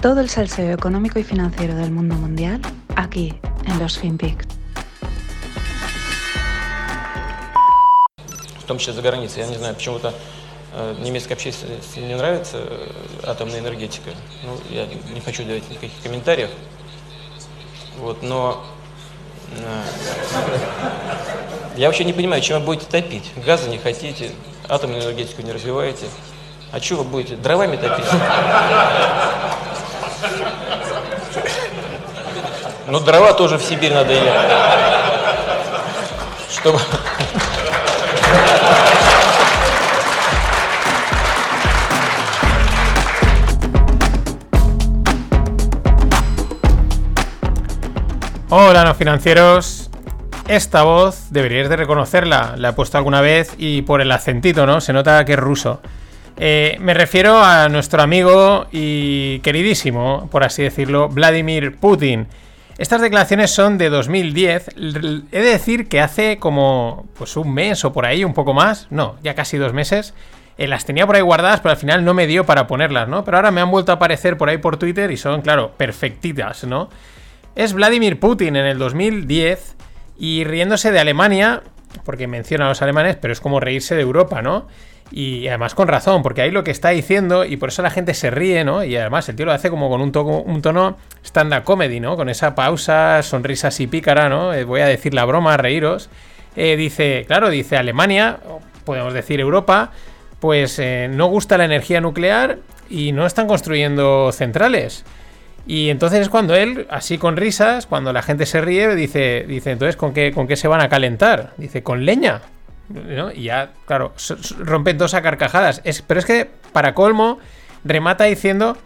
Todo el salseo económico y financiero del mundo mundial aquí en los FinPix. в том числе за границей. Я не знаю, почему-то э, немецкой общественности не нравится э, атомная энергетика. Ну, я не хочу давать никаких комментариев. Вот, но э, я вообще не понимаю, чем вы будете топить. Газа не хотите, атомную энергетику не развиваете. А что вы будете? Дровами топить? Ну, дрова тоже в Сибирь надо ехать. Чтобы... Hola, no financieros. Esta voz deberíais de reconocerla. La he puesto alguna vez y por el acentito, ¿no? Se nota que es ruso. Eh, me refiero a nuestro amigo y queridísimo, por así decirlo, Vladimir Putin. Estas declaraciones son de 2010. L- He de decir que hace como pues un mes o por ahí, un poco más, no, ya casi dos meses, eh, las tenía por ahí guardadas, pero al final no me dio para ponerlas, ¿no? Pero ahora me han vuelto a aparecer por ahí por Twitter y son, claro, perfectitas, ¿no? Es Vladimir Putin en el 2010 y riéndose de Alemania, porque menciona a los alemanes, pero es como reírse de Europa, ¿no? Y además con razón, porque ahí lo que está diciendo, y por eso la gente se ríe, ¿no? Y además el tío lo hace como con un, to- un tono stand-up comedy, ¿no? Con esa pausa, sonrisa así pícara, ¿no? Eh, voy a decir la broma, reíros. Eh, dice, claro, dice Alemania, podemos decir Europa, pues eh, no gusta la energía nuclear y no están construyendo centrales. Y entonces es cuando él, así con risas, cuando la gente se ríe, dice, dice entonces, ¿con qué, ¿con qué se van a calentar? Dice, con leña. ¿No? Y ya, claro, rompen dos a carcajadas. Es, pero es que, para colmo, remata diciendo,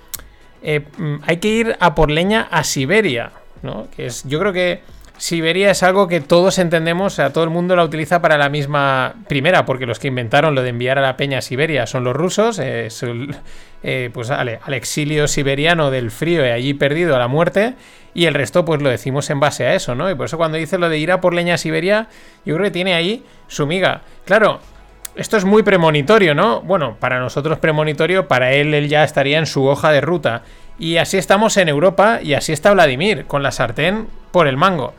eh, mm, hay que ir a por leña a Siberia, ¿no? Que es, yo creo que Siberia es algo que todos entendemos, o sea, todo el mundo la utiliza para la misma primera, porque los que inventaron lo de enviar a la peña a Siberia son los rusos, eh, el- eh, pues al, al exilio siberiano del frío y allí perdido a la muerte, y el resto pues lo decimos en base a eso, ¿no? Y por eso cuando dice lo de ir a por leña a Siberia, yo creo que tiene ahí su miga. Claro, esto es muy premonitorio, ¿no? Bueno, para nosotros premonitorio, para él él ya estaría en su hoja de ruta. Y así estamos en Europa y así está Vladimir, con la sartén por el mango.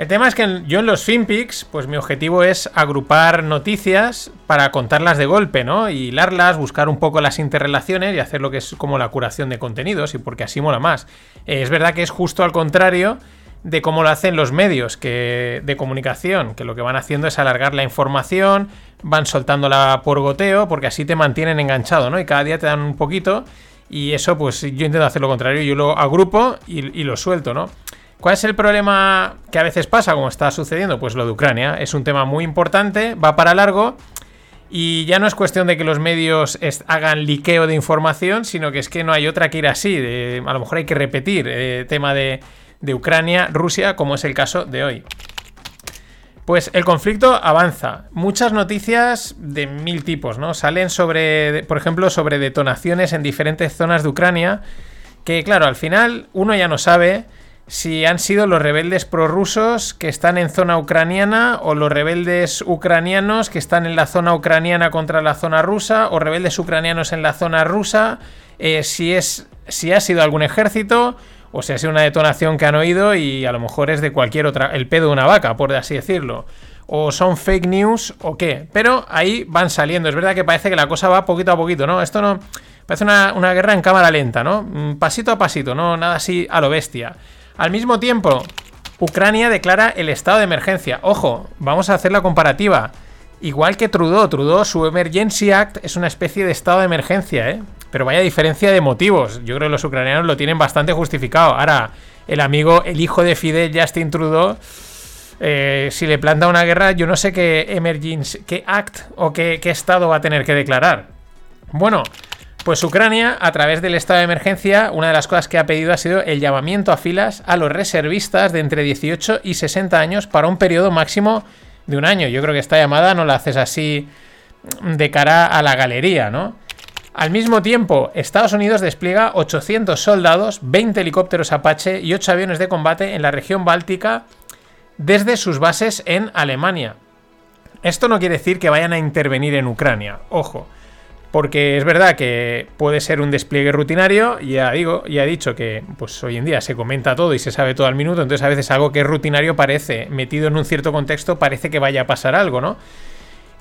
El tema es que yo en los FinPix, pues mi objetivo es agrupar noticias para contarlas de golpe, ¿no? Y hilarlas, buscar un poco las interrelaciones y hacer lo que es como la curación de contenidos, y porque así mola más. Eh, es verdad que es justo al contrario de cómo lo hacen los medios que, de comunicación, que lo que van haciendo es alargar la información, van soltándola por goteo, porque así te mantienen enganchado, ¿no? Y cada día te dan un poquito, y eso, pues yo intento hacer lo contrario, yo lo agrupo y, y lo suelto, ¿no? ¿Cuál es el problema que a veces pasa, como está sucediendo? Pues lo de Ucrania. Es un tema muy importante, va para largo. Y ya no es cuestión de que los medios hagan liqueo de información, sino que es que no hay otra que ir así. a lo mejor hay que repetir el tema de, Ucrania, Rusia, como es el caso de hoy. Pues el conflicto avanza. Muchas noticias de mil tipos, ¿no? Salen sobre, por ejemplo, sobre detonaciones en diferentes zonas de Ucrania. Que claro, al final uno ya no sabe si han sido los rebeldes prorrusos que están en zona ucraniana o los rebeldes ucranianos que están en la zona ucraniana contra la zona rusa o rebeldes ucranianos en la zona rusa, eh, si, es, si ha sido algún ejército o si ha sido una detonación que han oído y a lo mejor es de cualquier otra, el pedo de una vaca, por así decirlo. O son fake news o qué. Pero ahí van saliendo. Es verdad que parece que la cosa va poquito a poquito, ¿no? Esto no... Parece una, una guerra en cámara lenta, ¿no? Mm, Pasito a pasito, no nada así a lo bestia. Al mismo tiempo, Ucrania declara el estado de emergencia. Ojo, vamos a hacer la comparativa. Igual que Trudeau, Trudeau, su Emergency Act es una especie de estado de emergencia, ¿eh? Pero vaya diferencia de motivos. Yo creo que los ucranianos lo tienen bastante justificado. Ahora, el amigo, el hijo de Fidel, Justin Trudeau, eh, si le planta una guerra, yo no sé qué emergency, qué act o qué, qué estado va a tener que declarar. Bueno, pues Ucrania, a través del estado de emergencia, una de las cosas que ha pedido ha sido el llamamiento a filas a los reservistas de entre 18 y 60 años para un periodo máximo de un año. Yo creo que esta llamada no la haces así de cara a la galería, ¿no? Al mismo tiempo, Estados Unidos despliega 800 soldados, 20 helicópteros Apache y 8 aviones de combate en la región báltica desde sus bases en Alemania. Esto no quiere decir que vayan a intervenir en Ucrania, ojo. Porque es verdad que puede ser un despliegue rutinario, ya digo, ya he dicho que pues hoy en día se comenta todo y se sabe todo al minuto, entonces a veces algo que es rutinario parece, metido en un cierto contexto, parece que vaya a pasar algo, ¿no?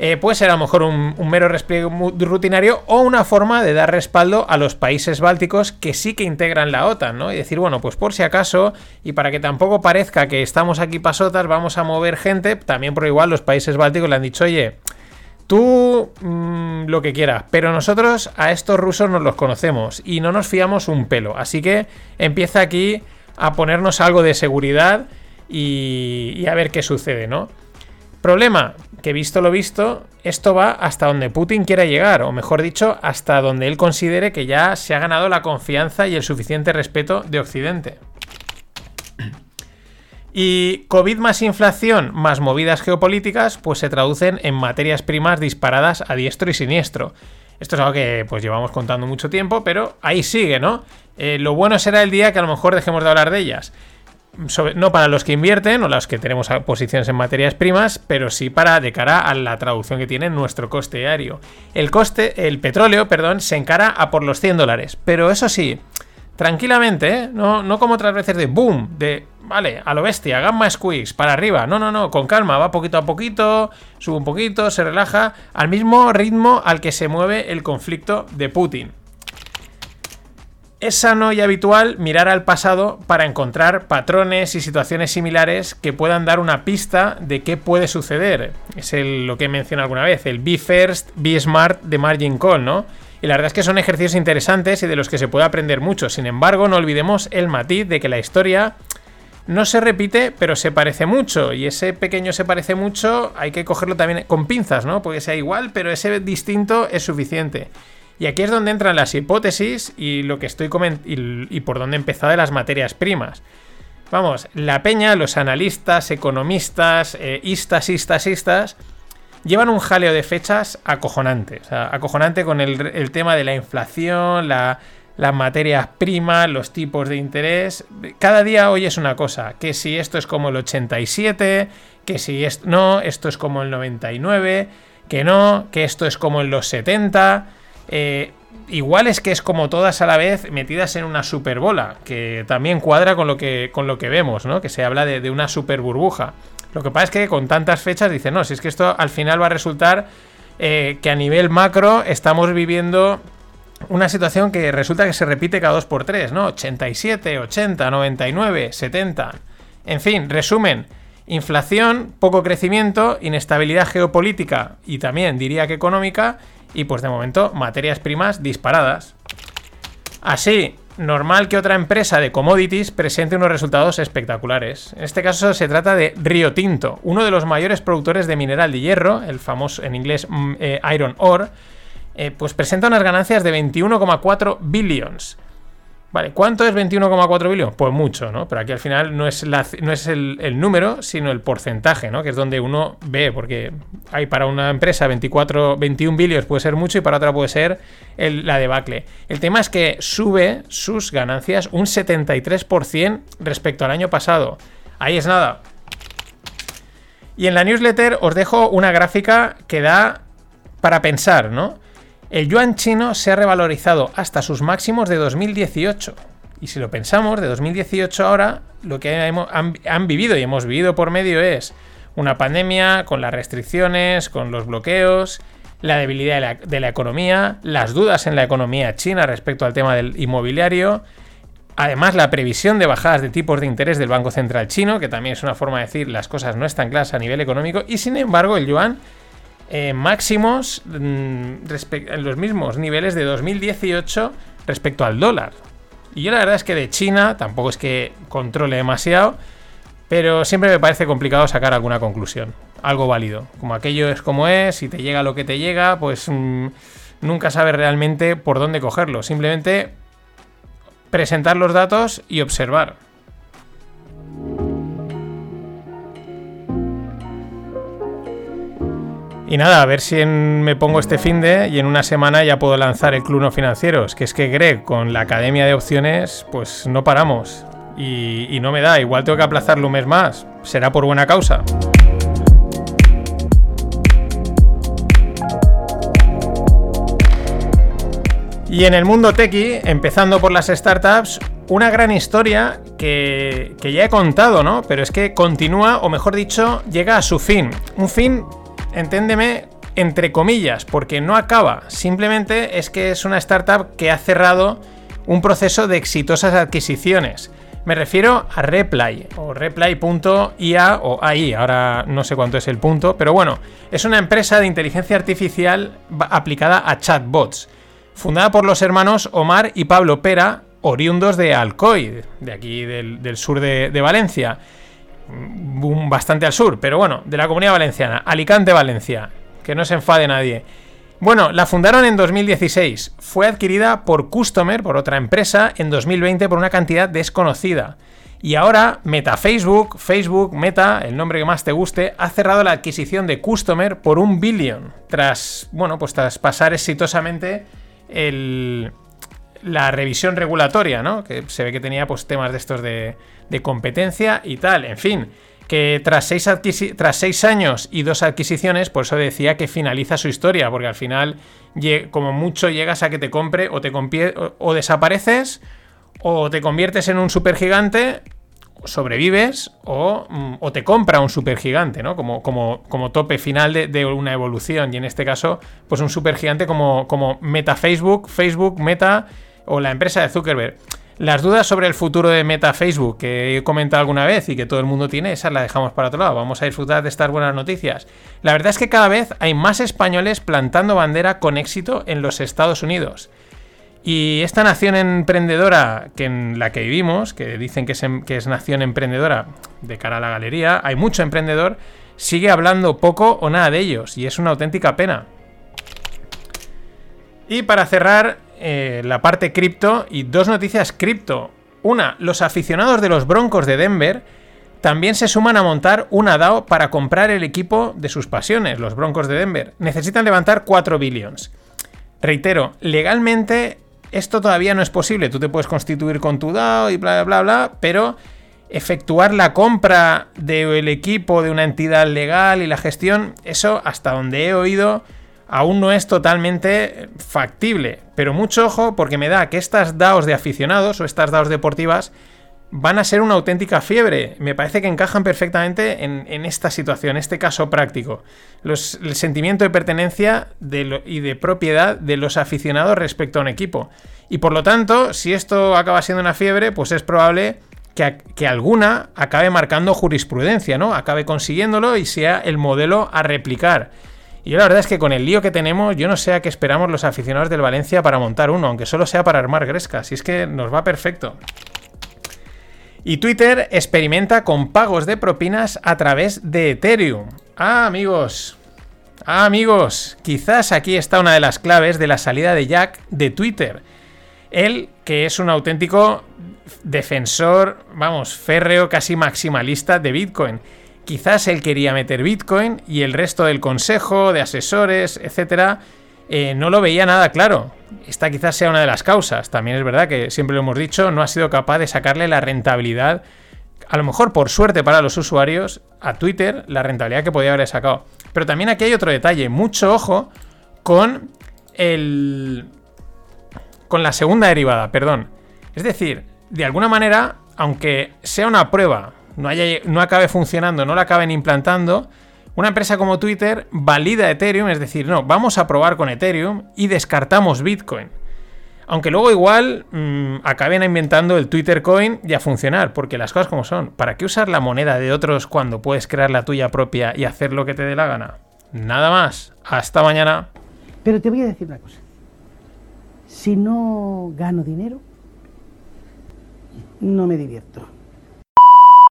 Eh, puede ser a lo mejor un, mero despliegue rutinario o una forma de dar respaldo a los países bálticos que sí que integran la OTAN, ¿no? Y decir, bueno, pues por si acaso, y para que tampoco parezca que estamos aquí pasotas, vamos a mover gente, también por igual los países bálticos le han dicho, oye, Tú mm, lo que quieras, pero nosotros a estos rusos nos los conocemos y no nos fiamos un pelo. Así que empieza aquí a ponernos algo de seguridad y, y a ver qué sucede, ¿no? Problema, que visto lo visto, esto va hasta donde Putin quiera llegar, o mejor dicho, hasta donde él considere que ya se ha ganado la confianza y el suficiente respeto de Occidente. Y COVID más inflación más movidas geopolíticas, pues se traducen en materias primas disparadas a diestro y siniestro. Esto es algo que pues llevamos contando mucho tiempo, pero ahí sigue, ¿no? Eh, lo bueno será el día que a lo mejor dejemos de hablar de ellas. no para los que invierten o los que tenemos posiciones en materias primas, pero sí para de cara a la traducción que tiene nuestro coste diario. El coste, el petróleo, perdón, se encara a por los 100 dólares, pero eso sí, tranquilamente, ¿eh? no, no como otras veces de boom, de vale, a lo bestia, gamma squeeze, para arriba. No, no, no, con calma, va poquito a poquito, sube un poquito, se relaja, al mismo ritmo al que se mueve el conflicto de Putin. Es sano y habitual mirar al pasado para encontrar patrones y situaciones similares que puedan dar una pista de qué puede suceder. Es lo que he mencionado alguna vez, el Be First, Be Smart de Margin Call, ¿no? Y la verdad es que son ejercicios interesantes y de los que se puede aprender mucho. Sin embargo, no olvidemos el matiz de que la historia no se repite, pero se parece mucho. Y ese pequeño se parece mucho hay que cogerlo también con pinzas, ¿no? Porque sea igual, pero ese distinto es suficiente. Y aquí es donde entran las hipótesis y lo que estoy y, y por dónde empezado de las materias primas. Vamos, la peña, los analistas, economistas, eh, istas, istas, istas, llevan un jaleo de fechas acojonante. O sea, acojonante con el, tema de la inflación, la, las materias primas, los tipos de interés. Cada día hoy es una cosa, que si esto es como el 87, que si esto no, esto es como el 99, que no, que esto es como en los 70. Eh, igual es que es como todas a la vez metidas en una super bola, que también cuadra con lo que, con lo que vemos, ¿no? Que se habla de, una super burbuja. Lo que pasa es que con tantas fechas dicen, no, si es que esto al final va a resultar eh, que a nivel macro estamos viviendo una situación que resulta que se repite cada 2x3, ¿no? 87, 80, 99, 70. En fin, resumen, inflación, poco crecimiento, inestabilidad geopolítica y también diría que económica y pues de momento materias primas disparadas. Así, normal que otra empresa de commodities presente unos resultados espectaculares. En este caso se trata de Rio Tinto, uno de los mayores productores de mineral de hierro, el famoso en inglés mm, eh, Iron Ore, eh, pues presenta unas ganancias de 21,4 billions. Vale, ¿cuánto es 21,4 billones? Pues mucho, ¿no? Pero aquí al final no es, no es el, número, sino el porcentaje, ¿no? Que es donde uno ve, porque hay para una empresa 24, 21 billones puede ser mucho y para otra puede ser la debacle. El tema es que sube sus ganancias un 73% respecto al año pasado. Ahí es nada. Y en la newsletter os dejo una gráfica que da para pensar, ¿no? El yuan chino se ha revalorizado hasta sus máximos de 2018. Y si lo pensamos, de 2018 ahora, lo que han, vivido y hemos vivido por medio es una pandemia con las restricciones, con los bloqueos, la debilidad de la, de la, economía, las dudas en la economía china respecto al tema del inmobiliario, además la previsión de bajadas de tipos de interés del Banco Central chino, que también es una forma de decir las cosas no están claras a nivel económico, y sin embargo el yuan eh, máximos mm, en los mismos niveles de 2018 respecto al dólar. Y yo la verdad es que de China tampoco es que controle demasiado, pero siempre me parece complicado sacar alguna conclusión, algo válido. Como aquello es como es, si te llega lo que te llega, pues mm, nunca sabes realmente por dónde cogerlo. Simplemente presentar los datos y observar. Y nada, a ver si me pongo este fin de y en una semana ya puedo lanzar el Cluno Financieros. Que es que Greg, con la academia de opciones, pues no paramos. Y, no me da, igual tengo que aplazarlo un mes más. Será por buena causa. Y en el mundo techie, empezando por las startups, una gran historia que, ya he contado, ¿no? Pero es que continúa, o mejor dicho, llega a su fin. Un fin, enténdeme, entre comillas, porque no acaba. Simplemente es que es una startup que ha cerrado un proceso de exitosas adquisiciones. Me refiero a Reply o Reply.ia o AI, ahora no sé cuánto es el punto, pero bueno, es una empresa de inteligencia artificial aplicada a chatbots fundada por los hermanos Omar y Pablo Pera, oriundos de Alcoy, de aquí del, sur de, Valencia. Bastante al sur, pero bueno, de la comunidad valenciana. Alicante, Valencia. Que no se enfade nadie. Bueno, la fundaron en 2016. Fue adquirida por Customer, por otra empresa, en 2020 por una cantidad desconocida. Y ahora Meta Facebook, Facebook, Meta, el nombre que más te guste, ha cerrado la adquisición de Customer por un billón. Tras, bueno, pues tras pasar exitosamente la revisión regulatoria, ¿no? Que se ve que tenía pues, temas de estos de, competencia y tal. En fin, que tras seis, tras seis años y dos adquisiciones, por eso decía que finaliza su historia, porque al final, como mucho, llegas a que te compre o, te o desapareces o te conviertes en un supergigante sobrevives mm, o, te compra un supergigante, ¿no? Como, como, como tope final de, una evolución. Y en este caso, pues un supergigante como, como Meta Facebook, Facebook, Meta o la empresa de Zuckerberg. Las dudas sobre el futuro de Meta Facebook que he comentado alguna vez y que todo el mundo tiene, esas las dejamos para otro lado. Vamos a disfrutar de estas buenas noticias. La verdad es que cada vez hay más españoles plantando bandera con éxito en los Estados Unidos. Y esta nación emprendedora que en la que vivimos, que dicen que es, em, que es nación emprendedora de cara a la galería, hay mucho emprendedor, sigue hablando poco o nada de ellos, y es una auténtica pena. Y para cerrar eh, la parte cripto, y dos noticias cripto. Una, los aficionados de los Broncos de Denver también se suman a montar una DAO para comprar el equipo de sus pasiones, los Broncos de Denver. Necesitan levantar 4 billions. Reitero, legalmente esto todavía no es posible. Tú te puedes constituir con tu DAO y bla, bla, bla, pero efectuar la compra del equipo de una entidad legal y la gestión, eso hasta donde he oído aún no es totalmente factible. Pero mucho ojo porque me da que estas DAOs de aficionados o estas DAOs deportivas van a ser una auténtica fiebre. Me parece que encajan perfectamente en, esta situación, este caso práctico. el sentimiento de pertenencia y de propiedad de los aficionados respecto a un equipo. Y por lo tanto, si esto acaba siendo una fiebre, pues es probable que, que, alguna acabe marcando jurisprudencia, ¿no? Acabe consiguiéndolo y sea el modelo a replicar. Y yo la verdad es que con el lío que tenemos, yo no sé a qué esperamos los aficionados del Valencia para montar uno, aunque solo sea para armar grescas. Y es que nos va perfecto. Y Twitter experimenta con pagos de propinas a través de Ethereum. Ah, amigos. Ah, amigos. Quizás aquí está una de las claves de la salida de Jack de Twitter. Él, que es un auténtico defensor, vamos, férreo, casi maximalista de Bitcoin. Quizás él quería meter Bitcoin y el resto del consejo, de asesores, etcétera, eh, no lo veía nada claro. Esta quizás sea una de las causas. También es verdad que siempre lo hemos dicho, no ha sido capaz de sacarle la rentabilidad, a lo mejor por suerte para los usuarios, a Twitter, la rentabilidad que podía haber sacado. Pero también aquí hay otro detalle, mucho ojo con el... con la segunda derivada, perdón. Es decir, de alguna manera, aunque sea una prueba, no, haya, no acabe funcionando, no la acaben implantando, una empresa como Twitter valida Ethereum, es decir, no, vamos a probar con Ethereum y descartamos Bitcoin. Aunque luego igual mm, acaben inventando el Twitter Coin y a funcionar, porque las cosas como son. ¿Para qué usar la moneda de otros cuando puedes crear la tuya propia y hacer lo que te dé la gana? Nada más. Hasta mañana. Pero te voy a decir una cosa. Si no gano dinero, no me divierto.